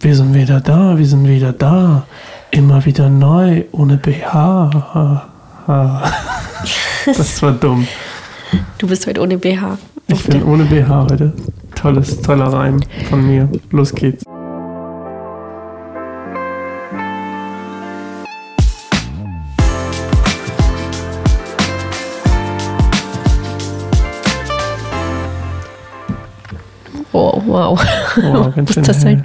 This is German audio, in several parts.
Wir sind wieder da, wir sind wieder da. Immer wieder neu, ohne BH. Das war dumm. Du bist heute ohne BH. Ich bin ohne BH heute. Tolles, toller Reim von mir. Los geht's. Oh, wow. Wow, ganz Was schön das hell.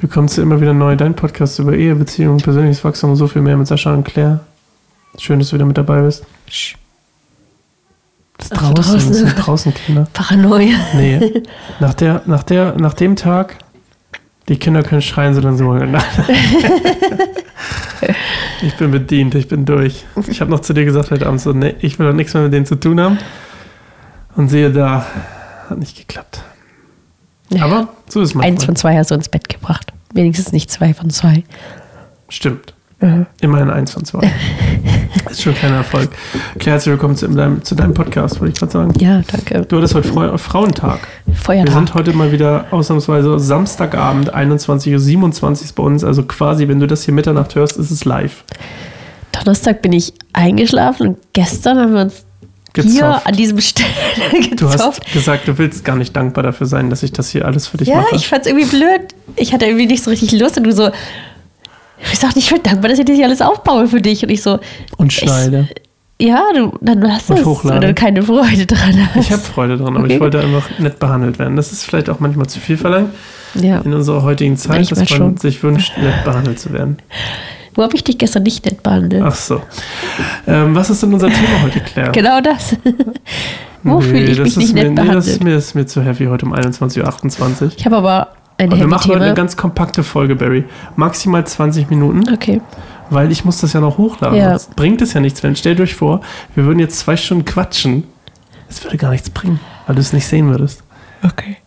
Willkommen zu immer wieder neu, dein Podcast über Ehe, Beziehung, persönliches Wachstum und so viel mehr mit Sascha und Claire. Schön, dass du wieder mit dabei bist. Sch, Das ist Ach, draußen, draußen. das sind draußen Kinder. Paranoia. Nee, nach, der, nach, der, nach dem Tag, die Kinder können schreien, solange sie wollen. Ich bin bedient, ich bin durch. Ich habe noch zu dir gesagt heute Abend so, nee, ich will doch nichts mehr mit denen zu tun haben. Und sehe da, hat nicht geklappt. Ja. Aber so ist es Eins von zwei hast du ins Bett gebracht. Wenigstens nicht zwei von zwei. Stimmt. Mhm. Immerhin eins von zwei. ist schon kein Erfolg. Claire, herzlich willkommen zu deinem, zu deinem Podcast, wollte ich gerade sagen. Ja, danke. Du hattest heute Frau, Frauentag. Wir Feuertag. sind heute mal wieder ausnahmsweise Samstagabend, 21.27 Uhr ist bei uns. Also quasi, wenn du das hier Mitternacht hörst, ist es live. Donnerstag bin ich eingeschlafen und gestern haben wir uns hier Gezofft. an diesem Stelle Du gezopft. hast gesagt, du willst gar nicht dankbar dafür sein, dass ich das hier alles für dich Ja, mache. ich fand's irgendwie blöd. Ich hatte irgendwie nicht so richtig Lust und du so, ich sag nicht, ich bin dankbar, dass ich das hier alles aufbaue für dich. Und ich so, und schneide. ja, du, dann hast du es, hochlade. du keine Freude dran hast. Ich habe Freude dran, aber ich Okay. wollte einfach nett behandelt werden. Das ist vielleicht auch manchmal zu viel verlangt ja. in unserer heutigen Zeit, Manchmal dass man schon. sich wünscht, nett behandelt zu werden. Wo habe ich dich gestern nicht nett behandelt? Ach so. Ähm, was ist denn unser Thema heute, Claire? Genau das. Wo Nee, fühle ich das mich ist nicht mir, nett nee, das behandelt? ist mir, das ist mir zu heavy heute um 21.28 Uhr. ich habe aber eine Und wir machen heute eine ganz kompakte Folge, Barry. Maximal 20 Minuten, Okay. weil ich muss das ja noch hochladen. Ja. Sonst bringt es ja nichts. Wenn stellt euch vor, wir würden jetzt zwei Stunden quatschen. Es würde gar nichts bringen, weil du es nicht sehen würdest. Okay.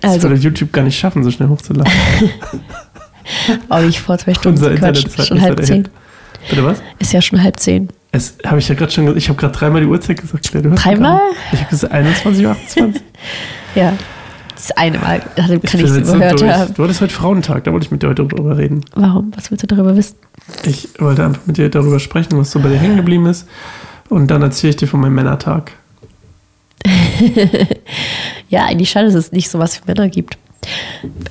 Das Also, würde YouTube gar nicht schaffen, so schnell hochzuladen. auch nicht vor zwei Stunden Unser Internet ist halt Schon halb so zehn. Bitte was? Ist ja schon halb zehn. Es habe ich ja gerade schon. Ich habe gerade dreimal die Uhrzeit gesagt. Claire, Dreimal? Ich habe gesagt 21.28 Uhr. Ja. Das eine Mal Ich kann ich es so überhört durch. haben. Du hattest heute Frauentag, da wollte ich mit dir heute drüber reden. Warum? Was willst du darüber wissen? Ich wollte einfach mit dir darüber sprechen, was so bei dir hängen geblieben ist. Und dann erzähle ich dir von meinem Männertag. Ja, eigentlich schade, dass es nicht so was für Männer gibt.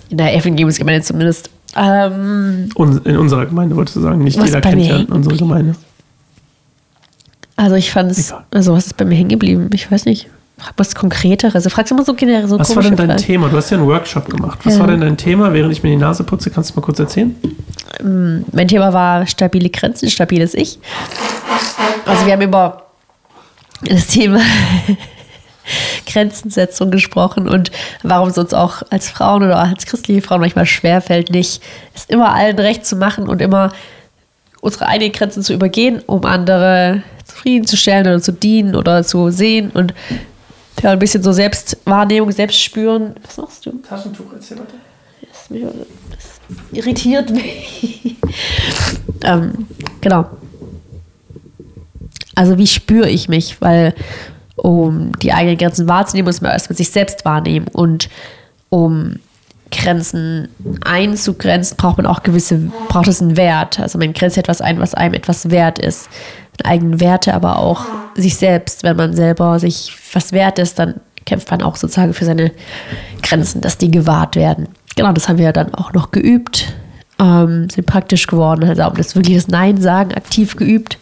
In der Evangeliumsgemeinde zumindest. Ähm, in unserer Gemeinde, wolltest du sagen. Nicht jeder kennt ja unsere Gemeinde. also ich fand es, Egal. also was ist bei mir hängen geblieben? Ich weiß nicht. Frag was Konkreteres. Also fragst du immer so generell so Was war denn dein Fragen. Thema? Du hast ja einen Workshop gemacht. Was Ja. war denn dein Thema, während ich mir die Nase putze? Kannst du mal kurz erzählen? Mein Thema war stabile Grenzen, stabiles Ich. Also wir haben über das Thema Grenzensetzung gesprochen und warum es uns auch als Frauen oder als christliche Frauen manchmal schwerfällt, nicht es immer allen recht zu machen und immer unsere eigenen Grenzen zu übergehen, um andere zufriedenzustellen oder zu dienen oder zu sehen und ja, ein bisschen so Selbstwahrnehmung, Selbstspüren. Was machst du? Taschentuch, erzähl weiter. Das, irritiert mich. ähm, genau. Also wie spüre ich mich? Weil um die eigenen Grenzen wahrzunehmen, muss man erstmal sich selbst wahrnehmen. Und um Grenzen einzugrenzen, braucht man auch gewisse, braucht es einen Wert. Also man grenzt etwas ein, was einem etwas wert ist. Eigene Werte, aber auch sich selbst. Wenn man selber sich was wert ist, dann kämpft man auch sozusagen für seine Grenzen, dass die gewahrt werden. Genau, das haben wir dann auch noch geübt. Ähm, sind praktisch geworden, also haben das wirklich das Nein sagen aktiv geübt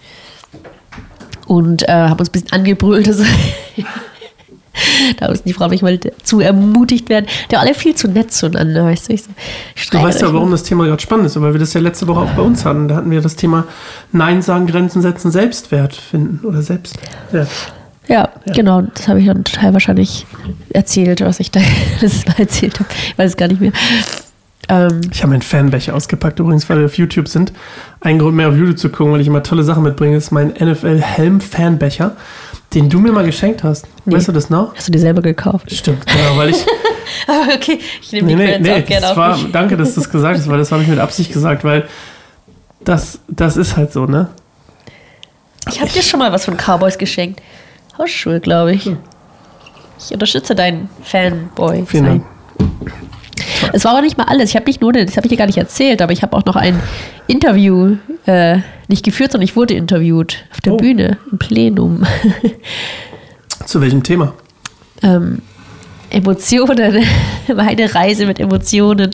und äh, haben uns ein bisschen angebrüllt. Also, da müssen die Frauen manchmal zu ermutigt werden. Der alle viel zu nett zueinander, weißt du? Ich so, Du weißt ja, warum das Thema gerade spannend ist, weil wir das ja letzte Woche auch bei uns hatten. Da hatten wir das Thema Nein sagen, Grenzen setzen, Selbstwert finden oder Selbstwert. Ja, Ja. genau. Das habe ich dann total wahrscheinlich erzählt, was ich da das mal erzählt habe. Ich weiß es gar nicht mehr. Ähm, Ich habe meinen Fanbecher ausgepackt, übrigens, weil wir auf YouTube sind. Ein Grund mehr auf YouTube zu gucken, weil ich immer tolle Sachen mitbringe, ist mein NFL-Helm-Fanbecher, den du mir mal geschenkt hast. Nee. Weißt du das noch? hast du dir selber gekauft? Stimmt, genau, weil ich. okay, ich nehme die nee, Credits nee, auch gerne auf war, danke, dass du das gesagt hast, weil das habe ich mit Absicht gesagt, weil das, das ist halt so, ne? Ich habe dir schon mal was von Cowboys geschenkt. Hausschuhe, glaube ich. Ich unterstütze deinen Fanboy. Vielen sein. Es war aber nicht mal alles. Ich habe nicht nur, das habe ich dir gar nicht erzählt, aber ich habe auch noch ein Interview äh, nicht geführt, sondern ich wurde interviewt auf der Oh. Bühne im Plenum. Zu welchem Thema? ähm, Emotionen, meine Reise mit Emotionen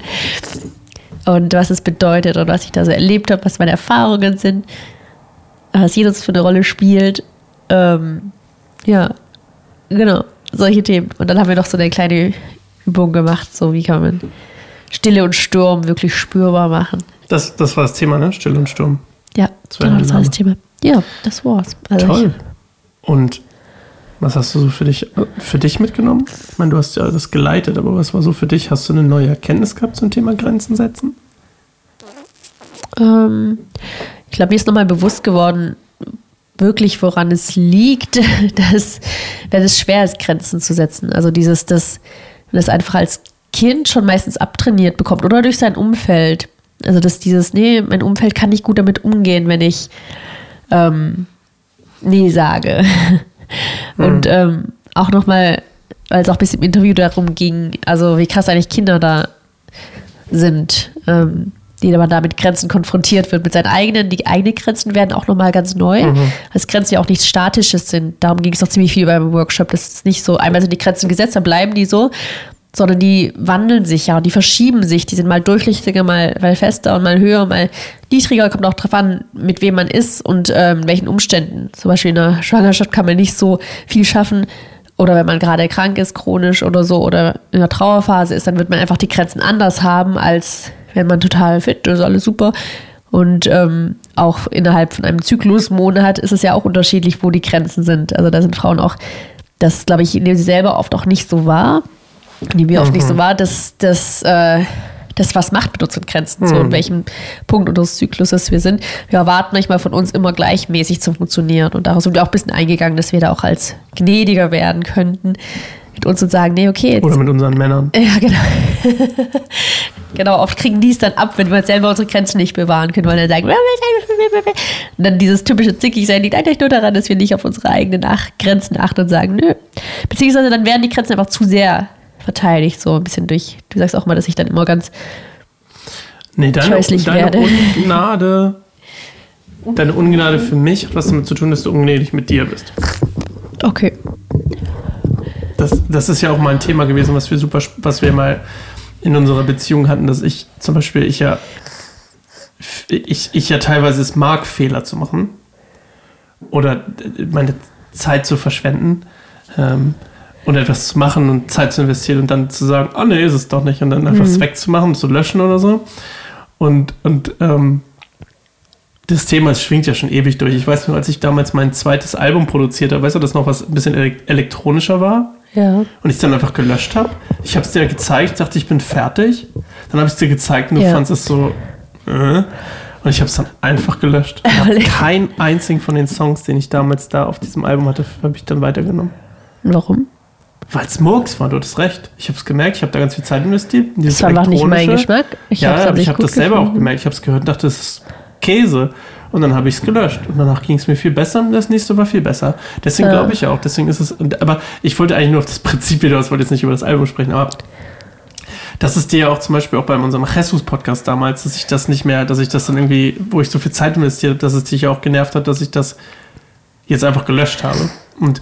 und was es bedeutet und was ich da so erlebt habe, was meine Erfahrungen sind, was jedes für eine Rolle spielt. Ähm, ja, genau, solche Themen. Und dann haben wir noch so eine kleine Übung gemacht, so wie kann man Stille und Sturm wirklich spürbar machen. Das, das war das Thema, ne? Still und Sturm. Ja, Das war genau, das war das. Thema. Ja, das war's. Also Toll. Und was hast du so für dich, für dich mitgenommen? Ich meine, du hast ja das geleitet, aber was war so für dich? Hast du eine neue Erkenntnis gehabt zum Thema Grenzen setzen? Ähm, ich glaube, mir ist nochmal bewusst geworden, wirklich, woran es liegt, dass, wenn es schwer ist, Grenzen zu setzen. Also dieses, dass man das einfach als Kind schon meistens abtrainiert bekommt oder durch sein Umfeld. Also dass dieses, nee, mein Umfeld kann nicht gut damit umgehen, wenn ich ähm, nee sage. Und ähm, auch nochmal, weil es auch ein bisschen im Interview darum ging, also wie krass eigentlich Kinder da sind, ähm, die man da mit Grenzen konfrontiert wird, mit seinen eigenen, die eigenen Grenzen werden auch nochmal ganz neu, als Grenzen ja auch nichts Statisches sind. Darum ging es auch ziemlich viel beim Workshop. Das ist nicht so, einmal sind die Grenzen gesetzt, dann bleiben die so, sondern die wandeln sich ja und die verschieben sich. Die sind mal durchlichtiger, mal, mal fester und mal höher, mal niedriger. Kommt auch drauf an, mit wem man ist und ähm, in welchen Umständen. Zum Beispiel in einer Schwangerschaft kann man nicht so viel schaffen. Oder wenn man gerade krank ist, chronisch oder so, oder in einer Trauerphase ist, dann wird man einfach die Grenzen anders haben, als wenn man total fit ist, alles super. Und ähm, auch innerhalb von einem Zyklusmonat ist es ja auch unterschiedlich, wo die Grenzen sind. Also da sind Frauen auch, das glaube ich, nehmen sie selber oft auch nicht so wahr die mir oft nicht so war, dass das äh, das was macht mit unseren Grenzen, so in welchem Punkt unseres Zykluses wir sind. Wir erwarten manchmal von uns immer gleichmäßig zu funktionieren und darauf sind wir auch ein bisschen eingegangen, dass wir da auch als gnädiger werden könnten mit uns und sagen, nee, okay, jetzt Oder mit unseren Männern? ja, genau. genau, oft kriegen die es dann ab, wenn wir selber unsere Grenzen nicht bewahren können, weil dann sagen, und dann dieses typische Zickig-Sein liegt eigentlich nur daran, dass wir nicht auf unsere eigenen Ach Grenzen achten und sagen, nö. Beziehungsweise dann werden die Grenzen einfach zu sehr verteidigt, so ein bisschen durch. Du sagst auch mal, dass ich dann immer ganz, Nee, deine, Scheußlich deine werde. Ungnade, deine Ungnade für mich hat was damit zu tun, dass du ungnädig mit dir bist. okay. Das, das ist ja auch mal ein Thema gewesen, was wir super, was wir mal in unserer Beziehung hatten, dass ich zum Beispiel, ich ja, ich, ich ja teilweise es mag, Fehler zu machen oder meine Zeit zu verschwenden ähm, und etwas zu machen und Zeit zu investieren und dann zu sagen, oh nee, ist es doch nicht und dann einfach es wegzumachen, zu löschen oder so. Und, und ähm, das Thema es schwingt ja schon ewig durch. Ich weiß nur, als ich damals mein zweites Album produziert habe, weißt du, das noch was ein bisschen elek- elektronischer war Ja. und ich es dann einfach gelöscht habe. Ich habe es dir gezeigt, dachte, ich bin fertig. Dann habe ich es dir gezeigt und du Ja. fandest es so. Äh, und ich habe es dann einfach gelöscht. Keinen einzigen von den Songs, den ich damals da auf diesem Album hatte, habe ich dann weitergenommen. Warum? Weil es Murks war, du hattest recht. Ich habe es gemerkt, ich habe da ganz viel Zeit investiert. in Das war nicht mein. Geschmack. Ich ja, aber ich habe das selber auch gefunden. gemerkt. Ich habe es gehört und dachte, das ist Käse. Und dann habe ich es gelöscht. Und danach ging es mir viel besser und das nächste war viel besser. Deswegen Ja. glaube ich auch. Deswegen ist es. Aber ich wollte eigentlich nur auf das Prinzip wieder, ich wollte jetzt nicht über das Album sprechen, aber das ist dir ja auch zum Beispiel auch bei unserem Jesus-Podcast damals, dass ich das nicht mehr, dass ich das dann irgendwie, wo ich so viel Zeit investiert habe, dass es dich ja auch genervt hat, dass ich das jetzt einfach gelöscht habe. Und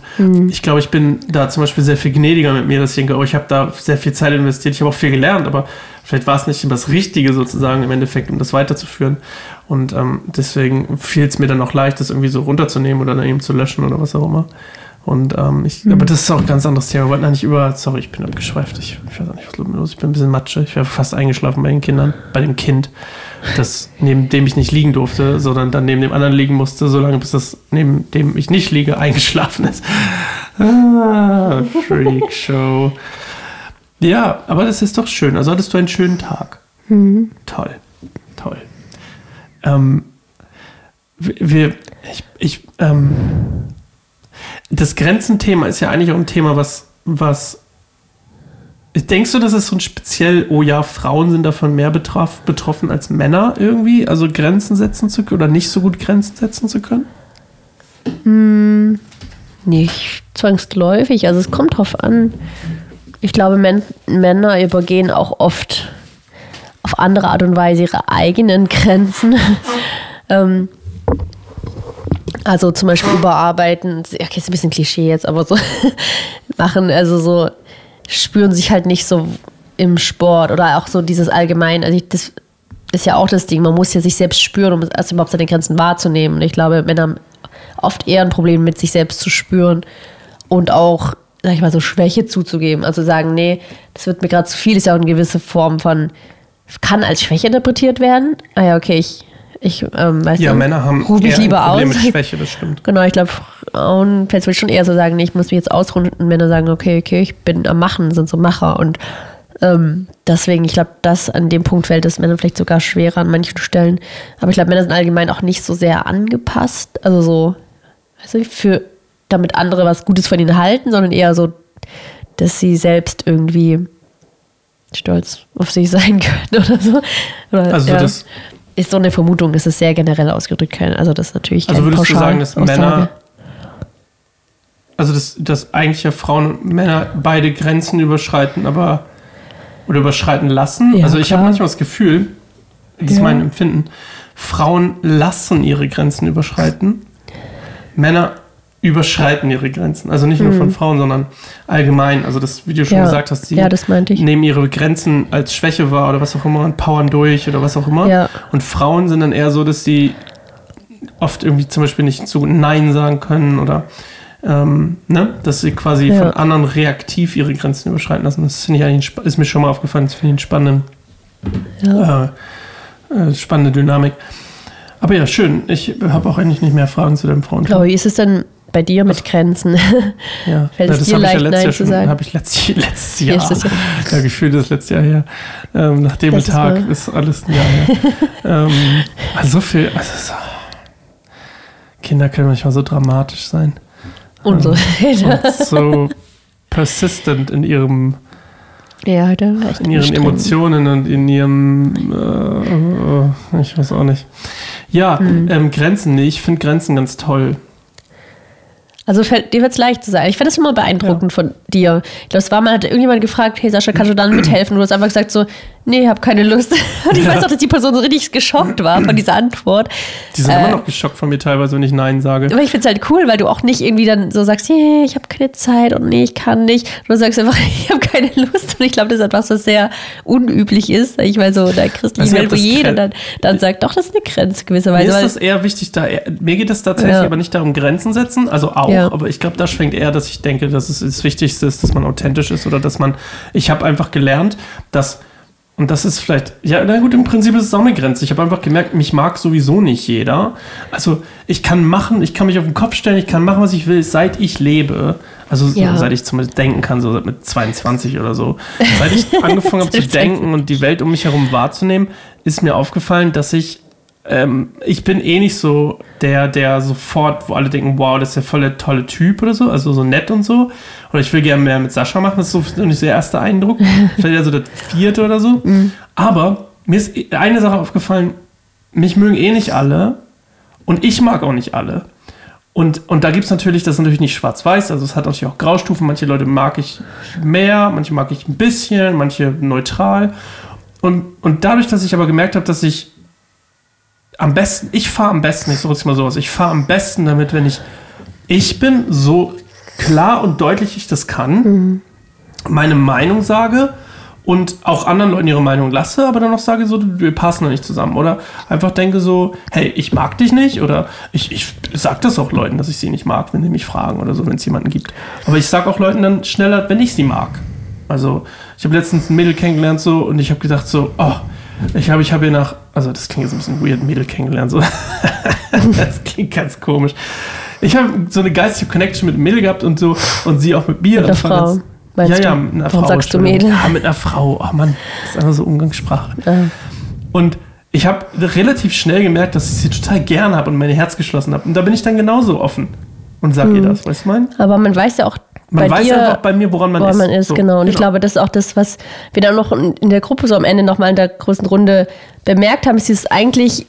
ich glaube, ich bin da zum Beispiel sehr viel gnädiger mit mir, dass ich denke, oh, ich habe da sehr viel Zeit investiert, ich habe auch viel gelernt, aber vielleicht war es nicht das Richtige sozusagen im Endeffekt, um das weiterzuführen. Und ähm, deswegen fiel es mir dann auch leicht, das irgendwie so runterzunehmen oder dann eben zu löschen oder was auch immer. Und ähm, ich, aber das ist auch ein ganz anderes Thema. Wir wollten eigentlich über, sorry, ich bin abgeschweift. Ich, ich weiß auch nicht, was los ist. Ich bin ein bisschen Matsche. Ich wäre fast eingeschlafen bei den Kindern, bei dem Kind, das neben dem ich nicht liegen durfte, sondern dann neben dem anderen liegen musste, solange bis das neben dem ich nicht liege eingeschlafen ist. Ah, Freak Show. Ja, aber das ist doch schön. Also hattest du einen schönen Tag. Toll, toll. Ähm, wir, ich, ich, ähm, das Grenzenthema ist ja eigentlich auch ein Thema, was, was Denkst du, das ist so ein speziell, oh ja, Frauen sind davon mehr betroff, betroffen als Männer irgendwie? Also Grenzen setzen zu können oder nicht so gut Grenzen setzen zu können? Nicht zwangsläufig, also es kommt drauf an. Ich glaube, Män Männer übergehen auch oft auf andere Art und Weise ihre eigenen Grenzen. ähm, also zum Beispiel überarbeiten, okay, ist ein bisschen Klischee jetzt, aber so machen, also so spüren sich halt nicht so im Sport oder auch so dieses allgemein, also ich, das ist ja auch das Ding, man muss ja sich selbst spüren, um erst überhaupt seine Grenzen wahrzunehmen. Und ich glaube, Männer haben oft eher ein Problem mit sich selbst zu spüren und auch, sag ich mal, so Schwäche zuzugeben. Also sagen, nee, das wird mir gerade zu viel, ist ja auch eine gewisse Form von, kann als Schwäche interpretiert werden. Ah ja, okay, ich, ich ähm, weiß Ja, nicht, Männer haben mich eher lieber ein Problem aus. mit Schwäche, das stimmt. Genau, ich glaube, Frauen fällt es schon eher so sagen, nee, ich muss mich jetzt ausruhen und Männer sagen, okay, okay, ich bin am Machen, sind so Macher und ähm, deswegen, ich glaube, das an dem Punkt fällt es Männern vielleicht sogar schwerer an manchen Stellen. Aber ich glaube, Männer sind allgemein auch nicht so sehr angepasst, also so, weißt du, für, damit andere was Gutes von ihnen halten, sondern eher so, dass sie selbst irgendwie stolz auf sich sein können oder so. Oder, Also das- ist so eine Vermutung, es ist sehr generell ausgedrückt, kein, also das ist natürlich Also würdest du sagen, dass Pauschalaussage. Männer, also dass, dass eigentlich ja Frauen und Männer beide Grenzen überschreiten, aber oder überschreiten lassen? Ja, also ich habe manchmal das Gefühl, das ist Ja. mein Empfinden, Frauen lassen ihre Grenzen überschreiten, Männer überschreiten ihre Grenzen. Also nicht nur von Frauen, sondern allgemein. Also das, wie du schon Mhm. Ja. gesagt hast, sie Ja, ich. nehmen ihre Grenzen als Schwäche wahr oder was auch immer und powern durch oder was auch immer. Ja. Und Frauen sind dann eher so, dass sie oft irgendwie zum Beispiel nicht zu Nein sagen können oder ähm, ne? dass sie quasi von anderen reaktiv ihre Grenzen überschreiten lassen. Das finde ich eigentlich, ist mir schon mal aufgefallen, das finde ich eine spannende, äh, äh, spannende Dynamik. Aber ja, schön. Ich habe auch eigentlich nicht mehr Fragen zu deinem Frauen. Aber wie ist es denn bei dir mit Grenzen? Ja, Fällt ja, es das dir habe ich ja leicht, letztes Nein Jahr zu schon, sagen? habe ich letztes, letztes Ja, Jahr, ist das ja- ja, gefühlt das letzte Jahr her. Ähm, nach dem Letztes Tag Mal. ist alles ein Jahr her. ähm, also so viel, also so, Kinder können manchmal so dramatisch sein Und so. und so persistent in ihrem, ja, da in ihren. Emotionen und in ihrem, äh, äh, ich weiß auch nicht. Ja, Hm. ähm, Grenzen, nee, ich finde Grenzen ganz toll. Also fällt, dir wird es leicht zu sein. Ich finde das immer beeindruckend von dir. Ich glaube, es war mal, hat irgendjemand gefragt, hey Sascha, kannst du dann mithelfen? Du hast einfach gesagt so, nee, hab keine Lust. Und ich Ja. weiß auch, dass die Person so richtig geschockt war von dieser Antwort. Die sind Äh, immer noch geschockt von mir teilweise, wenn ich Nein sage. Aber ich finde es halt cool, weil du auch nicht irgendwie dann so sagst, hey, ich habe keine Zeit und nee, ich kann nicht. Du sagst einfach, ich habe keine Lust. Und ich glaube, das ist etwas, was sehr unüblich ist. Ich meine, so der christliche Weiß nicht, Welt, ob wo das jeder dann, dann sagt, doch, das ist eine Grenze gewisserweise. Mir ist das eher wichtig, da mir geht es tatsächlich Ja. aber nicht darum, Grenzen setzen, also auch, Ja. Aber ich glaube, da schwenkt eher, dass ich denke, dass es das Wichtigste ist, dass man authentisch ist oder dass man, ich habe einfach gelernt, dass, und das ist vielleicht, ja, na gut, im Prinzip ist es auch eine Grenze. Ich habe einfach gemerkt, mich mag sowieso nicht jeder. Also ich kann machen, ich kann mich auf den Kopf stellen, ich kann machen, was ich will, seit ich lebe. Also so, Ja. seit ich zumindest denken kann, so mit 22 oder so. Seit ich angefangen habe zu denken und die Welt um mich herum wahrzunehmen, ist mir aufgefallen, dass ich ähm, ich bin eh nicht so der, der sofort, wo alle denken, wow, das ist ja voll der tolle Typ oder so, also so nett und so. Oder ich will gerne mehr mit Sascha machen, das ist so nicht so der erste Eindruck. Vielleicht ja so der vierte oder so. Aber mir ist eine Sache aufgefallen, mich mögen eh nicht alle und ich mag auch nicht alle. Und, und da gibt es natürlich, das ist natürlich nicht schwarz-weiß, also es hat natürlich auch Graustufen. Manche Leute mag ich mehr, manche mag ich ein bisschen, manche neutral. Und, und dadurch, dass ich aber gemerkt habe, dass ich am besten, ich fahre am besten, ich sage jetzt mal sowas, ich fahre am besten damit, wenn ich ich bin, so klar und deutlich ich das kann, meine Meinung sage und auch anderen Leuten ihre Meinung lasse, aber dann noch sage so, wir passen da nicht zusammen. Oder einfach denke so, hey, ich mag dich nicht oder ich, ich sage das auch Leuten, dass ich sie nicht mag, wenn sie mich fragen oder so, wenn es jemanden gibt. Aber ich sage auch Leuten dann schneller, wenn ich sie mag. Also ich habe letztens ein Mädel kennengelernt so und ich habe gedacht so, oh, ich habe ich habe hier nach, also das klingt jetzt ein bisschen weird, Mädel kennengelernt so. das klingt ganz komisch. Ich habe so eine geistige Connection mit Mädel gehabt und so und sie auch mit mir. Mit einer Frau, ganz- meinst ja, ja, du? mit einer Warum Frau. sagst du. Mädel? Ja, mit einer Frau. Oh Mann, das ist einfach so Umgangssprache. Ja. Und ich habe relativ schnell gemerkt, dass ich sie total gern habe und mein Herz geschlossen habe. Und da bin ich dann genauso offen und sag ihr das, weißt du mein? Aber man weiß ja auch Man bei weiß dir, einfach bei mir, woran man woran ist. man ist, So, genau. Und ich glaube, das ist auch das, was wir dann noch in der Gruppe so am Ende nochmal in der großen Runde bemerkt haben, ist dieses eigentlich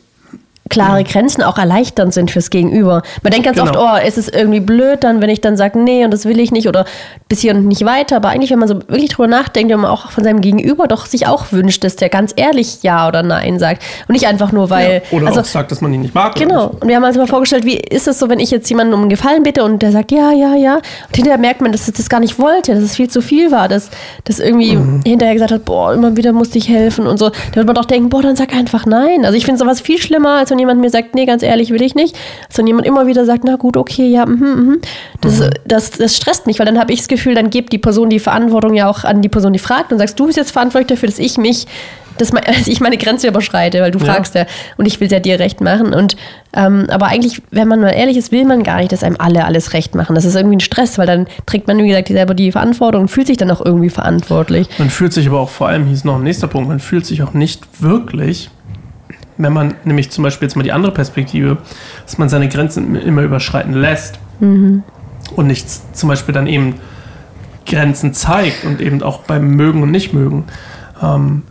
klare Grenzen auch erleichternd sind fürs Gegenüber. Man denkt ganz Genau. oft, oh, ist es irgendwie blöd dann, wenn ich dann sage, nee, und das will ich nicht oder bis hier und nicht weiter. Aber eigentlich, wenn man so wirklich drüber nachdenkt, wenn man auch von seinem Gegenüber doch sich auch wünscht, dass der ganz ehrlich Ja oder Nein sagt. Und nicht einfach nur, weil. Oder also, auch sagt, dass man ihn nicht mag. Genau. Und wir haben uns mal vorgestellt, wie ist es so, wenn ich jetzt jemanden um einen Gefallen bitte und der sagt ja, ja, ja. Und hinterher merkt man, dass es das gar nicht wollte, dass es viel zu viel war, dass das irgendwie Mhm. hinterher gesagt hat, boah, immer wieder musste ich helfen und so. Da wird man doch denken, boah, dann sag einfach nein. Also ich finde sowas viel schlimmer, als wenn jemand mir sagt, nee, ganz ehrlich, will ich nicht. Wenn jemand immer wieder sagt, na gut, okay, ja, mhm, mhm. Das, Mhm. das, das stresst mich, weil dann habe ich das Gefühl, dann gibt die Person die Verantwortung ja auch an die Person, die fragt und sagst, du bist jetzt verantwortlich dafür, dass ich mich dass ich meine Grenze überschreite, weil du Ja. fragst ja und ich will es ja dir recht machen. Und ähm, aber eigentlich, wenn man mal ehrlich ist, will man gar nicht, dass einem alle alles recht machen. Das ist irgendwie ein Stress, weil dann trägt man, wie gesagt, selber die Verantwortung und fühlt sich dann auch irgendwie verantwortlich. Man fühlt sich aber auch vor allem, hier ist noch ein nächster Punkt, man fühlt sich auch nicht wirklich, wenn man nämlich zum Beispiel jetzt mal die andere Perspektive, dass man seine Grenzen immer überschreiten lässt und nichts zum Beispiel dann eben Grenzen zeigt und eben auch beim Mögen und Nicht-Mögen. Ähm,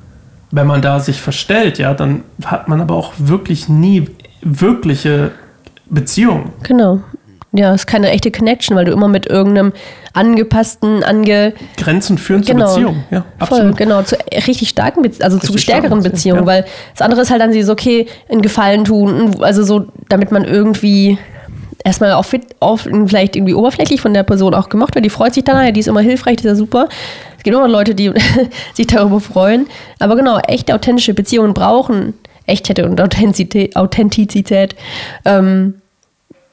wenn man da sich verstellt, ja, dann hat man aber auch wirklich nie wirkliche Beziehungen. Genau. Ja, ist keine echte Connection, weil du immer mit irgendeinem angepassten, ange Grenzen führen Genau. zur Beziehung. Ja, Voll, absolut. genau, zu richtig starken, Bezie also zu Richtig stärkeren starken Beziehungen, Beziehungen, weil das andere ist halt dann dieses, okay, einen Gefallen tun, also so, damit man irgendwie erstmal auch fit, auf, vielleicht irgendwie oberflächlich von der Person auch gemacht wird. Die freut sich dann, ja, die ist immer hilfreich, die ist ja super. Es gibt immer Leute, die sich darüber freuen. Aber genau, echte, authentische Beziehungen brauchen Echtheit und Authentizität. Authentizität ähm,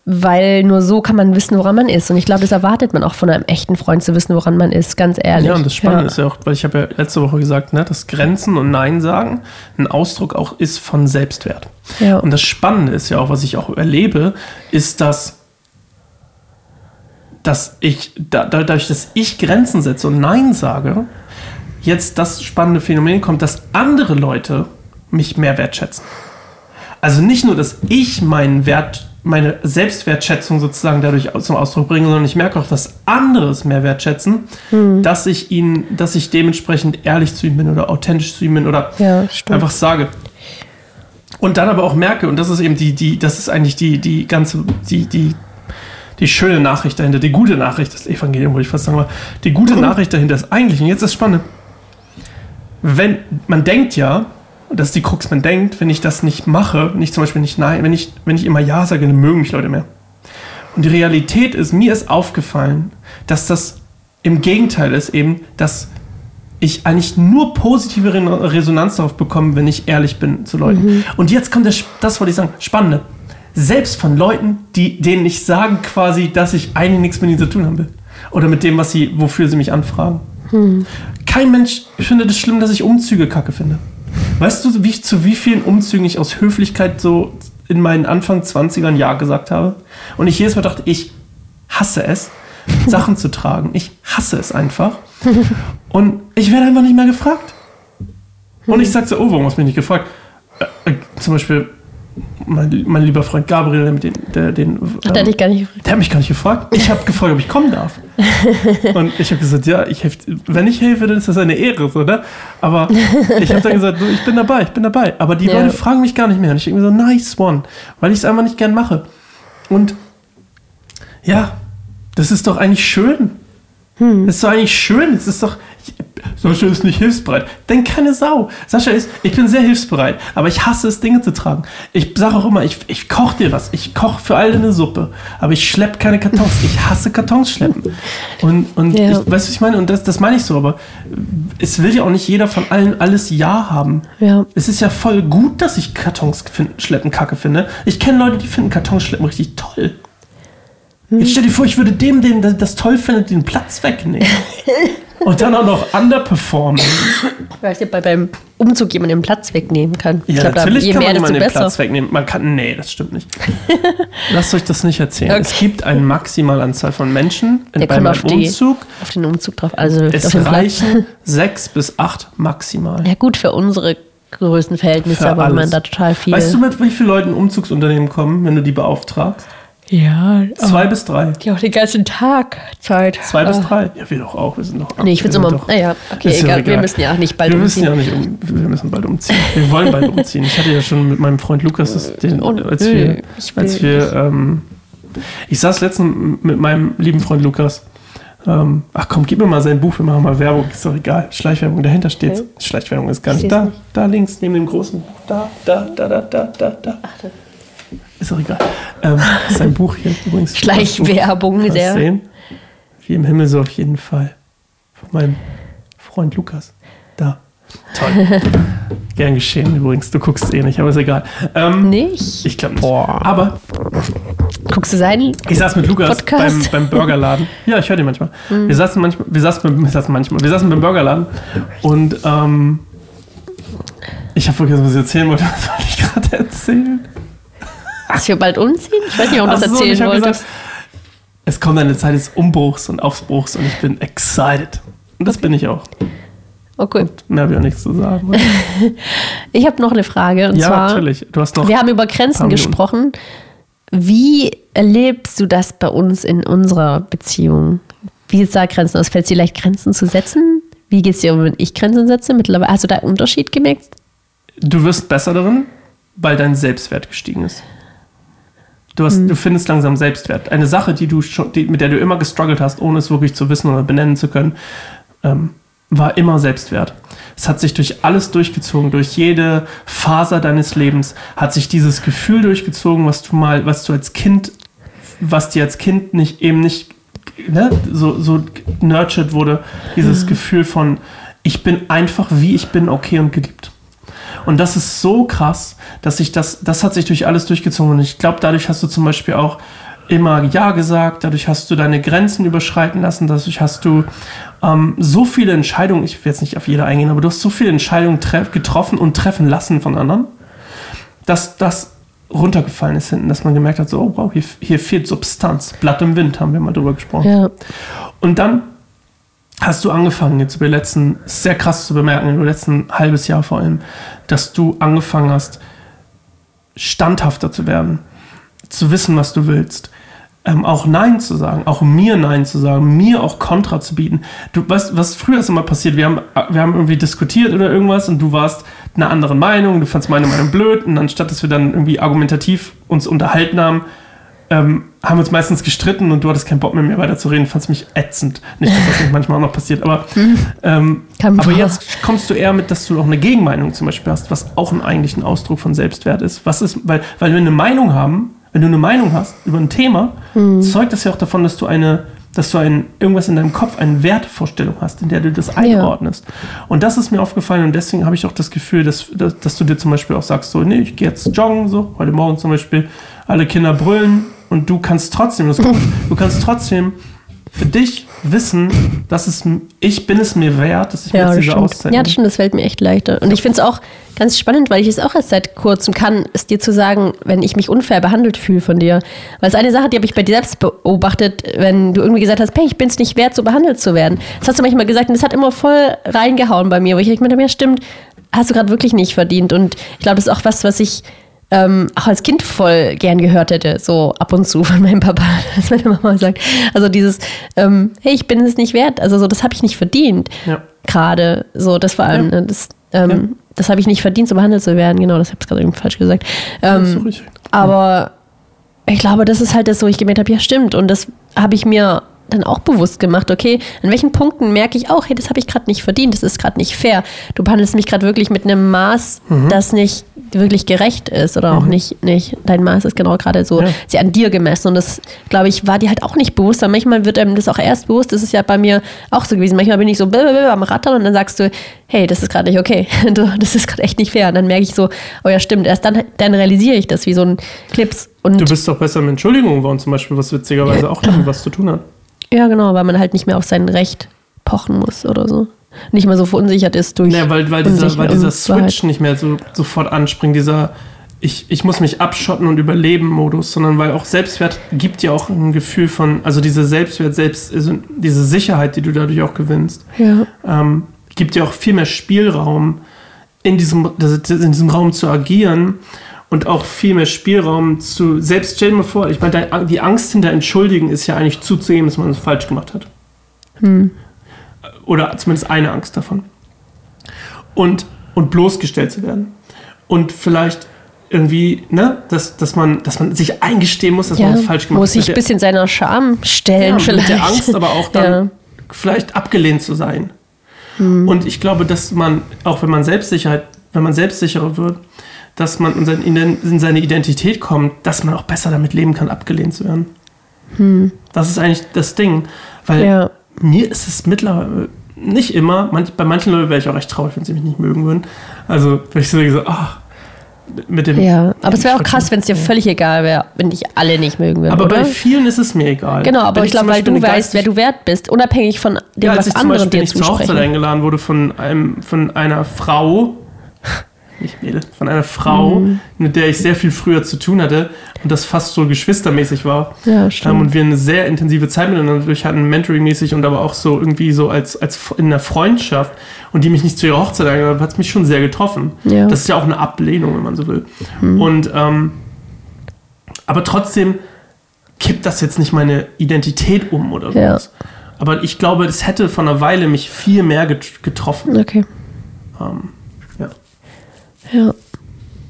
weil nur so kann man wissen, woran man ist. Und ich glaube, das erwartet man auch von einem echten Freund zu wissen, woran man ist, ganz ehrlich. Ja, und das Spannende Ja. ist ja auch, weil ich habe ja letzte Woche gesagt, ne, dass Grenzen und Nein sagen ein Ausdruck auch ist von Selbstwert. Ja. Und das Spannende ist ja auch, was ich auch erlebe, ist, dass, dass ich, da, dadurch, dass ich Grenzen setze und Nein sage, jetzt das spannende Phänomen kommt, dass andere Leute mich mehr wertschätzen. Also nicht nur, dass ich meinen Wert, meine Selbstwertschätzung sozusagen dadurch zum Ausdruck bringe, sondern ich merke auch, dass andere es mehr wertschätzen, dass ich ihnen, dass ich dementsprechend ehrlich zu ihnen bin oder authentisch zu ihnen bin oder Ja, einfach sage. Und dann aber auch merke, und das ist eben die, die, das ist eigentlich die, die ganze, die, die, die schöne Nachricht dahinter, die gute Nachricht, das Evangelium, wollte ich fast sagen, aber die gute Nachricht dahinter ist eigentlich, und jetzt ist spannend, wenn, man denkt ja, und das ist die Krux, man denkt, wenn ich das nicht mache, wenn ich zum Beispiel nicht nein, wenn ich, wenn ich immer ja sage, dann mögen mich Leute mehr. Und die Realität ist, mir ist aufgefallen, dass das im Gegenteil ist eben, dass ich eigentlich nur positive Re- Resonanz darauf bekomme, wenn ich ehrlich bin zu Leuten. Und jetzt kommt das, das wollte ich sagen, Spannende. Selbst von Leuten, die, denen ich sagen quasi, dass ich eigentlich nichts mit ihnen zu tun haben will. Oder mit dem, was sie, wofür sie mich anfragen. Kein Mensch findet es schlimm, dass ich Umzüge kacke finde. Weißt du, wie, zu wie vielen Umzügen ich aus Höflichkeit so in meinen Anfang 20ern Ja gesagt habe? Und ich jedes Mal dachte, ich hasse es, Sachen zu tragen. Ich hasse es einfach. Und ich werde einfach nicht mehr gefragt. Und ich sage so, oh, warum hast du mich nicht gefragt? Äh, äh, zum Beispiel, mein, mein lieber Freund Gabriel, der, der den. Hat er ähm, dich gar nicht gefragt? der hat mich gar nicht gefragt. Ich habe gefragt, ob ich kommen darf. Und ich habe gesagt, ja, ich helf, wenn ich helfe, dann ist das eine Ehre, so, ne? Aber ich habe dann gesagt, ich bin dabei, ich bin dabei. Aber die Ja. Leute fragen mich gar nicht mehr. Und ich denke mir so, nice one, weil ich es einfach nicht gern mache. Und ja, das ist doch eigentlich schön. Hm. Das ist doch eigentlich schön. Es ist doch. Sascha ist nicht hilfsbereit. Denn keine Sau. Sascha ist, ich bin sehr hilfsbereit, aber ich hasse es, Dinge zu tragen. Ich sage auch immer, ich, ich koche dir was. Ich koche für alle eine Suppe, aber ich schleppe keine Kartons. Ich hasse Kartons schleppen. Und, und Ja. ich, weißt du, was ich meine? Und das, das meine ich so, aber es will ja auch nicht jeder von allen alles Ja haben. Ja. Es ist ja voll gut, dass ich Kartons finden, schleppen kacke finde. Ich kenne Leute, die finden Kartons schleppen richtig toll. Jetzt stell dir vor, ich würde dem, den das- das toll findet, den Platz wegnehmen. Und dann auch noch underperformen. Weil ich bei beim Umzug jemanden den Platz wegnehmen kann. ich Ja, glaube, natürlich je kann mehr, man jemanden den. Platz wegnehmen. Man kann, nee, das stimmt nicht. Lasst euch das nicht erzählen. Okay. Es gibt eine Maximalanzahl von Menschen in, Der bei kommt meinem auf, die, Umzug. auf den Umzug drauf. Also Es reichen sechs bis acht maximal. Ja, gut, für unsere größten Verhältnisse, Für aber man da total viel. Weißt du, mit wie vielen Leuten Umzugsunternehmen kommen, wenn du die beauftragst? Ja. Zwei bis drei. Ja, auch den ganzen Tag Zeit. Zwei bis Ah. drei. Ja, wir doch auch. Wir sind doch. Nee, ich wir find's immer. Naja, okay, ja egal. Wir egal. müssen ja auch nicht bald wir müssen umziehen. ja nicht um, wir müssen bald umziehen. Wir wollen bald umziehen. Ich hatte ja schon mit meinem Freund Lukas, das, den, Oh, als wir, ich will als wir, ähm, ich saß letztens mit meinem lieben Freund Lukas. Ähm, ach komm, gib mir mal sein Buch, wir machen mal Werbung. Ist doch egal. Schleichwerbung, dahinter steht. Okay. Schleichwerbung ist gar nicht da. nicht. Da links, neben dem großen Buch. Da, da, da, da, da, da, da. Ist doch egal. Ähm, ist sein Buch hier übrigens. Schleichwerbung, sehr. sehen. Wie im Himmel so auf jeden Fall. Von meinem Freund Lukas. Da. Toll. Gern geschehen übrigens. Du guckst eh nicht, aber ist egal. Ähm, Nicht? Ich glaube nicht. Boah. Aber Guckst du seinen? ich saß mit Lukas beim, beim Burgerladen. Ja, ich höre den manchmal. Wir saßen manchmal, wir saßen, beim- wir saßen manchmal, wir saßen beim Burgerladen und ähm, ich habe vergessen, was ich erzählen wollte. Was wollte ich gerade erzählen? Dass wir bald umziehen? Ich weiß nicht, ob du das so, erzählen gesagt, es kommt eine Zeit des Umbruchs und Aufbruchs und ich bin excited. Und das bin ich auch. Okay. Mehr habe ich auch nichts zu sagen. Ich habe noch eine Frage. Und ja, zwar, natürlich. Du hast noch. wir haben über Grenzen gesprochen. Wie erlebst du das bei uns in unserer Beziehung? Wie da Grenzen aus? Fällt es dir leicht, Grenzen zu setzen? Wie geht es dir, wenn ich Grenzen setze? Mittlerweile hast du da einen Unterschied gemerkt? Du wirst besser darin, weil dein Selbstwert gestiegen ist. Du, hast, Hm. du findest langsam Selbstwert. Eine Sache, die du schon, die, mit der du immer gestruggelt hast, ohne es wirklich zu wissen oder benennen zu können, ähm, war immer Selbstwert. Es hat sich durch alles durchgezogen, durch jede Faser deines Lebens hat sich dieses Gefühl durchgezogen, was du mal, was du als Kind, was dir als Kind nicht eben nicht ne, so, so nurtured wurde, dieses Gefühl von ich bin einfach wie ich bin, okay und geliebt. Und das ist so krass, dass sich das, das hat sich durch alles durchgezogen. Und ich glaube, dadurch hast du zum Beispiel auch immer Ja gesagt, dadurch hast du deine Grenzen überschreiten lassen, dadurch hast du ähm, so viele Entscheidungen, ich will jetzt nicht auf jede eingehen, aber du hast so viele Entscheidungen getroffen und treffen lassen von anderen, dass das runtergefallen ist hinten, dass man gemerkt hat, so, oh wow, hier, hier fehlt Substanz. Blatt im Wind, haben wir mal drüber gesprochen. Ja. Und dann hast du angefangen, jetzt über die letzten, sehr krass zu bemerken, über letzten halbes Jahr vor allem, dass du angefangen hast, standhafter zu werden, zu wissen, was du willst. Ähm, auch Nein zu sagen, auch mir Nein zu sagen, mir auch Kontra zu bieten. Du weißt, was früher ist immer passiert, wir haben, wir haben irgendwie diskutiert oder irgendwas und du warst einer anderen Meinung, du fandst meine Meinung blöd und anstatt dass wir dann irgendwie argumentativ uns unterhalten haben, ähm, haben wir uns meistens gestritten und du hattest keinen Bock mehr, mir weiter zu reden, fandst mich ätzend. Nicht, dass das nicht manchmal auch noch passiert, aber, ähm, Kann aber jetzt kommst du eher mit, dass du auch eine Gegenmeinung zum Beispiel hast, was auch ein, eigentlich ein Ausdruck von Selbstwert ist. Was ist, weil, weil wir eine Meinung haben, wenn du eine Meinung hast über ein Thema, zeugt das ja auch davon, dass du eine, dass du ein, irgendwas in deinem Kopf, eine Wertvorstellung hast, in der du das einordnest. Und das ist mir aufgefallen und deswegen habe ich auch das Gefühl, dass, dass, dass du dir zum Beispiel auch sagst, so, nee, ich gehe jetzt joggen, so, heute Morgen zum Beispiel, alle Kinder brüllen und du kannst trotzdem, du kannst trotzdem für dich wissen, dass es, ich bin es mir wert, dass ich mir Ja, jetzt das diese stimmt. Auszeit ja, das stimmt, das fällt mir echt leichter. Und ich finde es auch ganz spannend, weil ich es auch erst seit kurzem kann, es dir zu sagen, wenn ich mich unfair behandelt fühle von dir. Weil es eine Sache, die habe ich bei dir selbst beobachtet, wenn du irgendwie gesagt hast, hey, ich bin es nicht wert, so behandelt zu werden. Das hast du manchmal gesagt und das hat immer voll reingehauen bei mir, wo ich gedacht habe, ja stimmt, hast du gerade wirklich nicht verdient. Und ich glaube, das ist auch was, was ich ähm, auch als Kind voll gern gehört hätte, so ab und zu von meinem Papa, dass meine Mama sagt. Also dieses, ähm, hey, ich bin es nicht wert, also so, das habe ich nicht verdient. Ja. Gerade so, das vor allem, Ja. ne, das, ähm, Ja. das habe ich nicht verdient, so behandelt zu werden. Genau, das habe ich gerade irgendwie falsch gesagt. Ähm, aber ich glaube, das ist halt das, wo ich gemerkt habe, ja stimmt. Und das habe ich mir dann auch bewusst gemacht, okay, an welchen Punkten merke ich auch, hey, das habe ich gerade nicht verdient, das ist gerade nicht fair. Du behandelst mich gerade wirklich mit einem Maß, Mhm. das nicht wirklich gerecht ist oder auch nicht, nicht, dein Maß ist genau gerade so Ja. sehr an dir gemessen. Und das, glaube ich, war dir halt auch nicht bewusst. Aber manchmal wird einem das auch erst bewusst. Das ist ja bei mir auch so gewesen. Manchmal bin ich so blablabla am Rattern und dann sagst du, hey, das ist gerade nicht okay. Das ist gerade echt nicht fair. Und dann merke ich so, oh ja, stimmt. Erst dann, dann realisiere ich das wie so ein Clips. Und Du bist doch besser mit Entschuldigungen geworden, zum Beispiel, was witzigerweise auch damit was zu tun hat. Ja, genau, weil man halt nicht mehr auf sein Recht pochen muss oder so. Nicht mehr so verunsichert ist durch. Ja, weil, weil dieser, weil dieser. Switch nicht mehr so sofort anspringt, dieser ich, ich muss mich abschotten und überleben Modus, sondern weil auch Selbstwert gibt ja auch ein Gefühl von, also diese Selbstwert, selbst, also diese Sicherheit, die du dadurch auch gewinnst, Ja. ähm, gibt dir auch viel mehr Spielraum, in diesem, in diesem Raum zu agieren und auch viel mehr Spielraum zu. Selbst stell dir mal vor, ich meine, die Angst hinter Entschuldigen ist ja eigentlich zuzugeben, dass man es falsch gemacht hat. Hm. Oder zumindest eine Angst davon. Und, und bloßgestellt zu werden. Und vielleicht irgendwie, ne, dass, dass, man, dass man sich eingestehen muss, dass ja, man es falsch gemacht hat. Muss sich ein bisschen seiner Scham stellen, ja, vielleicht. Mit der Angst, aber auch dann ja. vielleicht abgelehnt zu sein. Hm. Und ich glaube, dass man, auch wenn man Selbstsicherheit, wenn man selbstsicherer wird, dass man in seine Identität kommt, dass man auch besser damit leben kann, abgelehnt zu werden. Hm. Das ist eigentlich das Ding. Weil ja. mir ist es mittlerweile nicht immer, manch, bei manchen Leuten wäre ich auch recht traurig, wenn sie mich nicht mögen würden. Also, wenn ich so, so ach, mit dem. Ja, aber es wäre auch krass, wenn es dir völlig egal wäre, wenn dich alle nicht mögen würden. Aber oder? bei vielen ist es mir egal. Genau, aber ich, ich glaube, weil du weißt, wer du wert bist, unabhängig von dem, ja, was andere dir zusprechen. Als ich zur Hochzeit eingeladen wurde von, einem, von einer Frau, nicht Mädel, von einer Frau, mhm. mit der ich sehr viel früher zu tun hatte und das fast so geschwistermäßig war. Ja, stimmt. Ähm, und wir eine sehr intensive Zeit miteinander durch hatten, mentoring-mäßig und aber auch so irgendwie so als, als in einer Freundschaft und die mich nicht zu ihrer Hochzeit eingeladen hat, hat es mich schon sehr getroffen. Ja. Das ist ja auch eine Ablehnung, wenn man so will. Mhm. Und ähm, aber trotzdem kippt das jetzt nicht meine Identität um oder sowas. Ja. Aber ich glaube, es hätte von einer Weile mich viel mehr getroffen. Okay. Ähm, ja.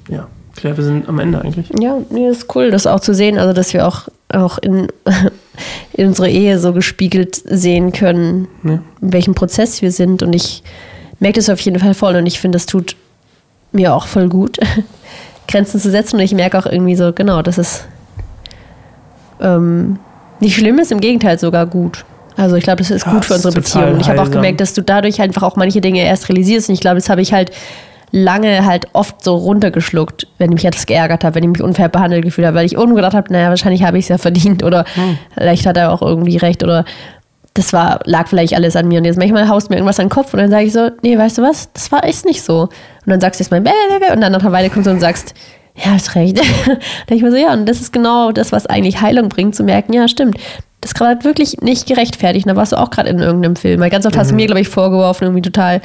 Ja. Claire, wir sind am Ende eigentlich. Ja, nee, ist cool, das auch zu sehen, also dass wir auch, auch in, in unserer Ehe so gespiegelt sehen können, ja. in welchem Prozess wir sind. Und ich merke das auf jeden Fall voll und ich finde, das tut mir auch voll gut, Grenzen zu setzen. Und ich merke auch irgendwie so, genau, dass es ähm, nicht schlimm ist, im Gegenteil sogar gut. Also ich glaube, das ist ja, gut für unsere Beziehung. Und ich habe auch gemerkt, dass du dadurch einfach auch manche Dinge erst realisierst. Und ich glaube, das habe ich halt lange halt oft so runtergeschluckt, wenn ich mich etwas geärgert habe, wenn ich mich unfair behandelt gefühlt habe, weil ich irgendwo gedacht habe, naja, wahrscheinlich habe ich es ja verdient oder hm. vielleicht hat er auch irgendwie recht oder das war, lag vielleicht alles an mir. Und jetzt manchmal haust mir irgendwas an den Kopf und dann sage ich so, nee, weißt du was, das war echt nicht so. Und dann sagst du jetzt mal, und dann nach einer Weile kommst du und sagst, ja, hast recht. dann denke ich mir so, ja, und das ist genau das, was eigentlich Heilung bringt, zu merken, ja, stimmt. Das ist gerade wirklich nicht gerechtfertigt. Da warst du auch gerade in irgendeinem Film. Weil ganz oft mhm. hast du mhm. mir, glaube ich, vorgeworfen, irgendwie total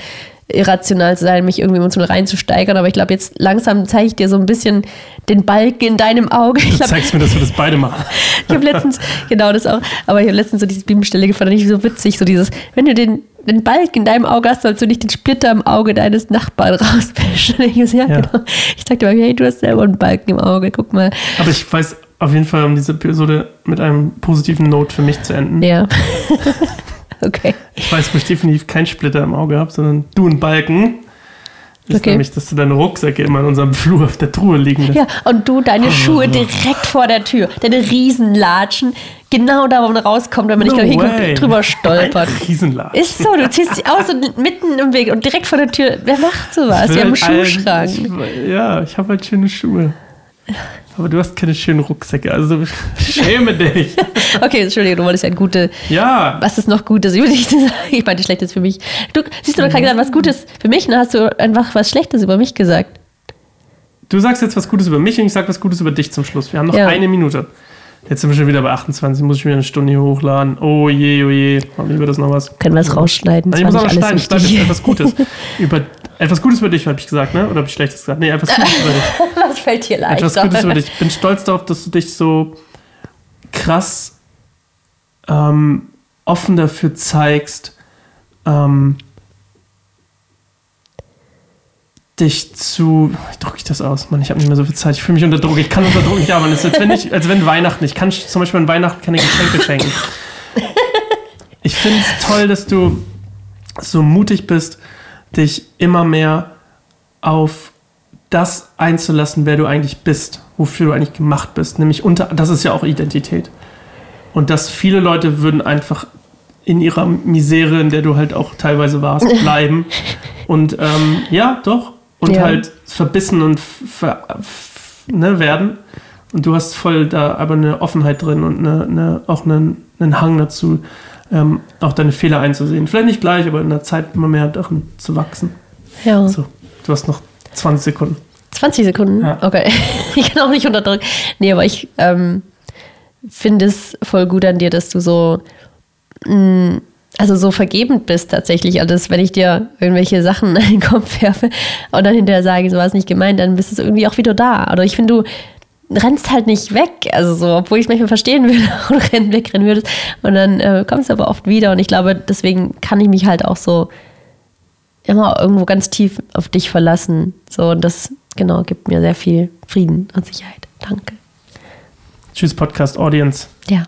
irrational zu sein, mich irgendwie emotional reinzusteigern. Aber ich glaube, jetzt langsam zeige ich dir so ein bisschen den Balken in deinem Auge. Ich du zeigst mir, dass wir das beide machen. ich habe letztens, genau das auch, aber ich habe letztens so diese Bibelstelle gefunden, nicht so witzig, so dieses, wenn du den, den Balken in deinem Auge hast, sollst du nicht den Splitter im Auge deines Nachbarn rausfischen. Ich, ja, ja. Genau. ich sagte mal, hey, du hast selber einen Balken im Auge, guck mal. Aber ich weiß auf jeden Fall, um diese Episode mit einem positiven Note für mich zu enden. Ja. Okay. Ich weiß, wo ich definitiv keinen Splitter im Auge habe, sondern du einen Balken. Ist okay. nämlich, dass du deine Rucksäcke immer in unserem Flur auf der Truhe liegen lässt. Ja, und du deine oh. Schuhe direkt vor der Tür. Deine Riesenlatschen, genau da, wo man rauskommt, wenn man no nicht hinguckt, drüber stolpert. Ein Riesenlatschen. Ist so, du ziehst dich aus und mitten im Weg und direkt vor der Tür. Wer macht sowas? Wir haben einen Schuhschrank. Ich, ja, ich habe halt schöne Schuhe. Aber du hast keine schönen Rucksäcke, also schäme dich. okay, Entschuldige, du wolltest ja ein gute. Ja. Was ist noch Gutes über dich zu sagen? Ich meinte Schlechtes für mich. Du siehst du, gerade gesagt, was Gutes für mich, dann hast du einfach was Schlechtes über mich gesagt. Du sagst jetzt was Gutes über mich und ich sag was Gutes über dich zum Schluss. Wir haben noch ja. eine Minute. Jetzt sind wir schon wieder bei 28, muss ich mir eine Stunde hier hochladen. Oh je, oh je. Wie wird das noch was? Können wir es rausschneiden? Nein, ich muss auch schneiden. Ich bleibe jetzt etwas Gutes. über, etwas Gutes über dich, habe ich gesagt, ne? Oder habe ich Schlechtes gesagt? Nee, etwas Gutes über dich. Was fällt dir leicht? Etwas Gutes über dich. Ich bin stolz darauf, dass du dich so krass ähm, offen dafür zeigst, ähm, dich zu. Wie drücke ich das aus? Mann, ich habe nicht mehr so viel Zeit. Ich fühle mich unter Druck. Ich kann unter Druck nicht arbeiten. Es ist, als wenn, ich, als wenn Weihnachten. Ich kann zum Beispiel an Weihnachten keine Geschenke schenken. Ich finde es toll, dass du so mutig bist, dich immer mehr auf das einzulassen, wer du eigentlich bist, wofür du eigentlich gemacht bist. Nämlich unter, das ist ja auch Identität. Und dass viele Leute würden einfach in ihrer Misere, in der du halt auch teilweise warst, bleiben. Und ähm, ja, doch, und ja. halt verbissen und ver, ne, werden. Und du hast voll da aber eine Offenheit drin und eine, eine, auch einen, einen Hang dazu, ähm, auch deine Fehler einzusehen. Vielleicht nicht gleich, aber in der Zeit immer mehr darin zu wachsen. Ja. So, du hast noch 20 Sekunden. 20 Sekunden? Ja. Okay. ich kann auch nicht unterdrücken. Nee, aber ich ähm, finde es voll gut an dir, dass du so mh, mm, also so vergebend bist tatsächlich. Also wenn ich dir irgendwelche Sachen in den Kopf werfe und dann hinterher sage, so war es nicht gemeint, dann bist du irgendwie auch wieder da. Oder ich finde, du rennst halt nicht weg. Also so, obwohl ich es manchmal verstehen würde und rennen, wegrennen würdest. Und dann äh, kommst du aber oft wieder. Und ich glaube, deswegen kann ich mich halt auch so immer irgendwo ganz tief auf dich verlassen. So, und das, genau, gibt mir sehr viel Frieden und Sicherheit. Danke. Tschüss, Podcast Audience. Ja.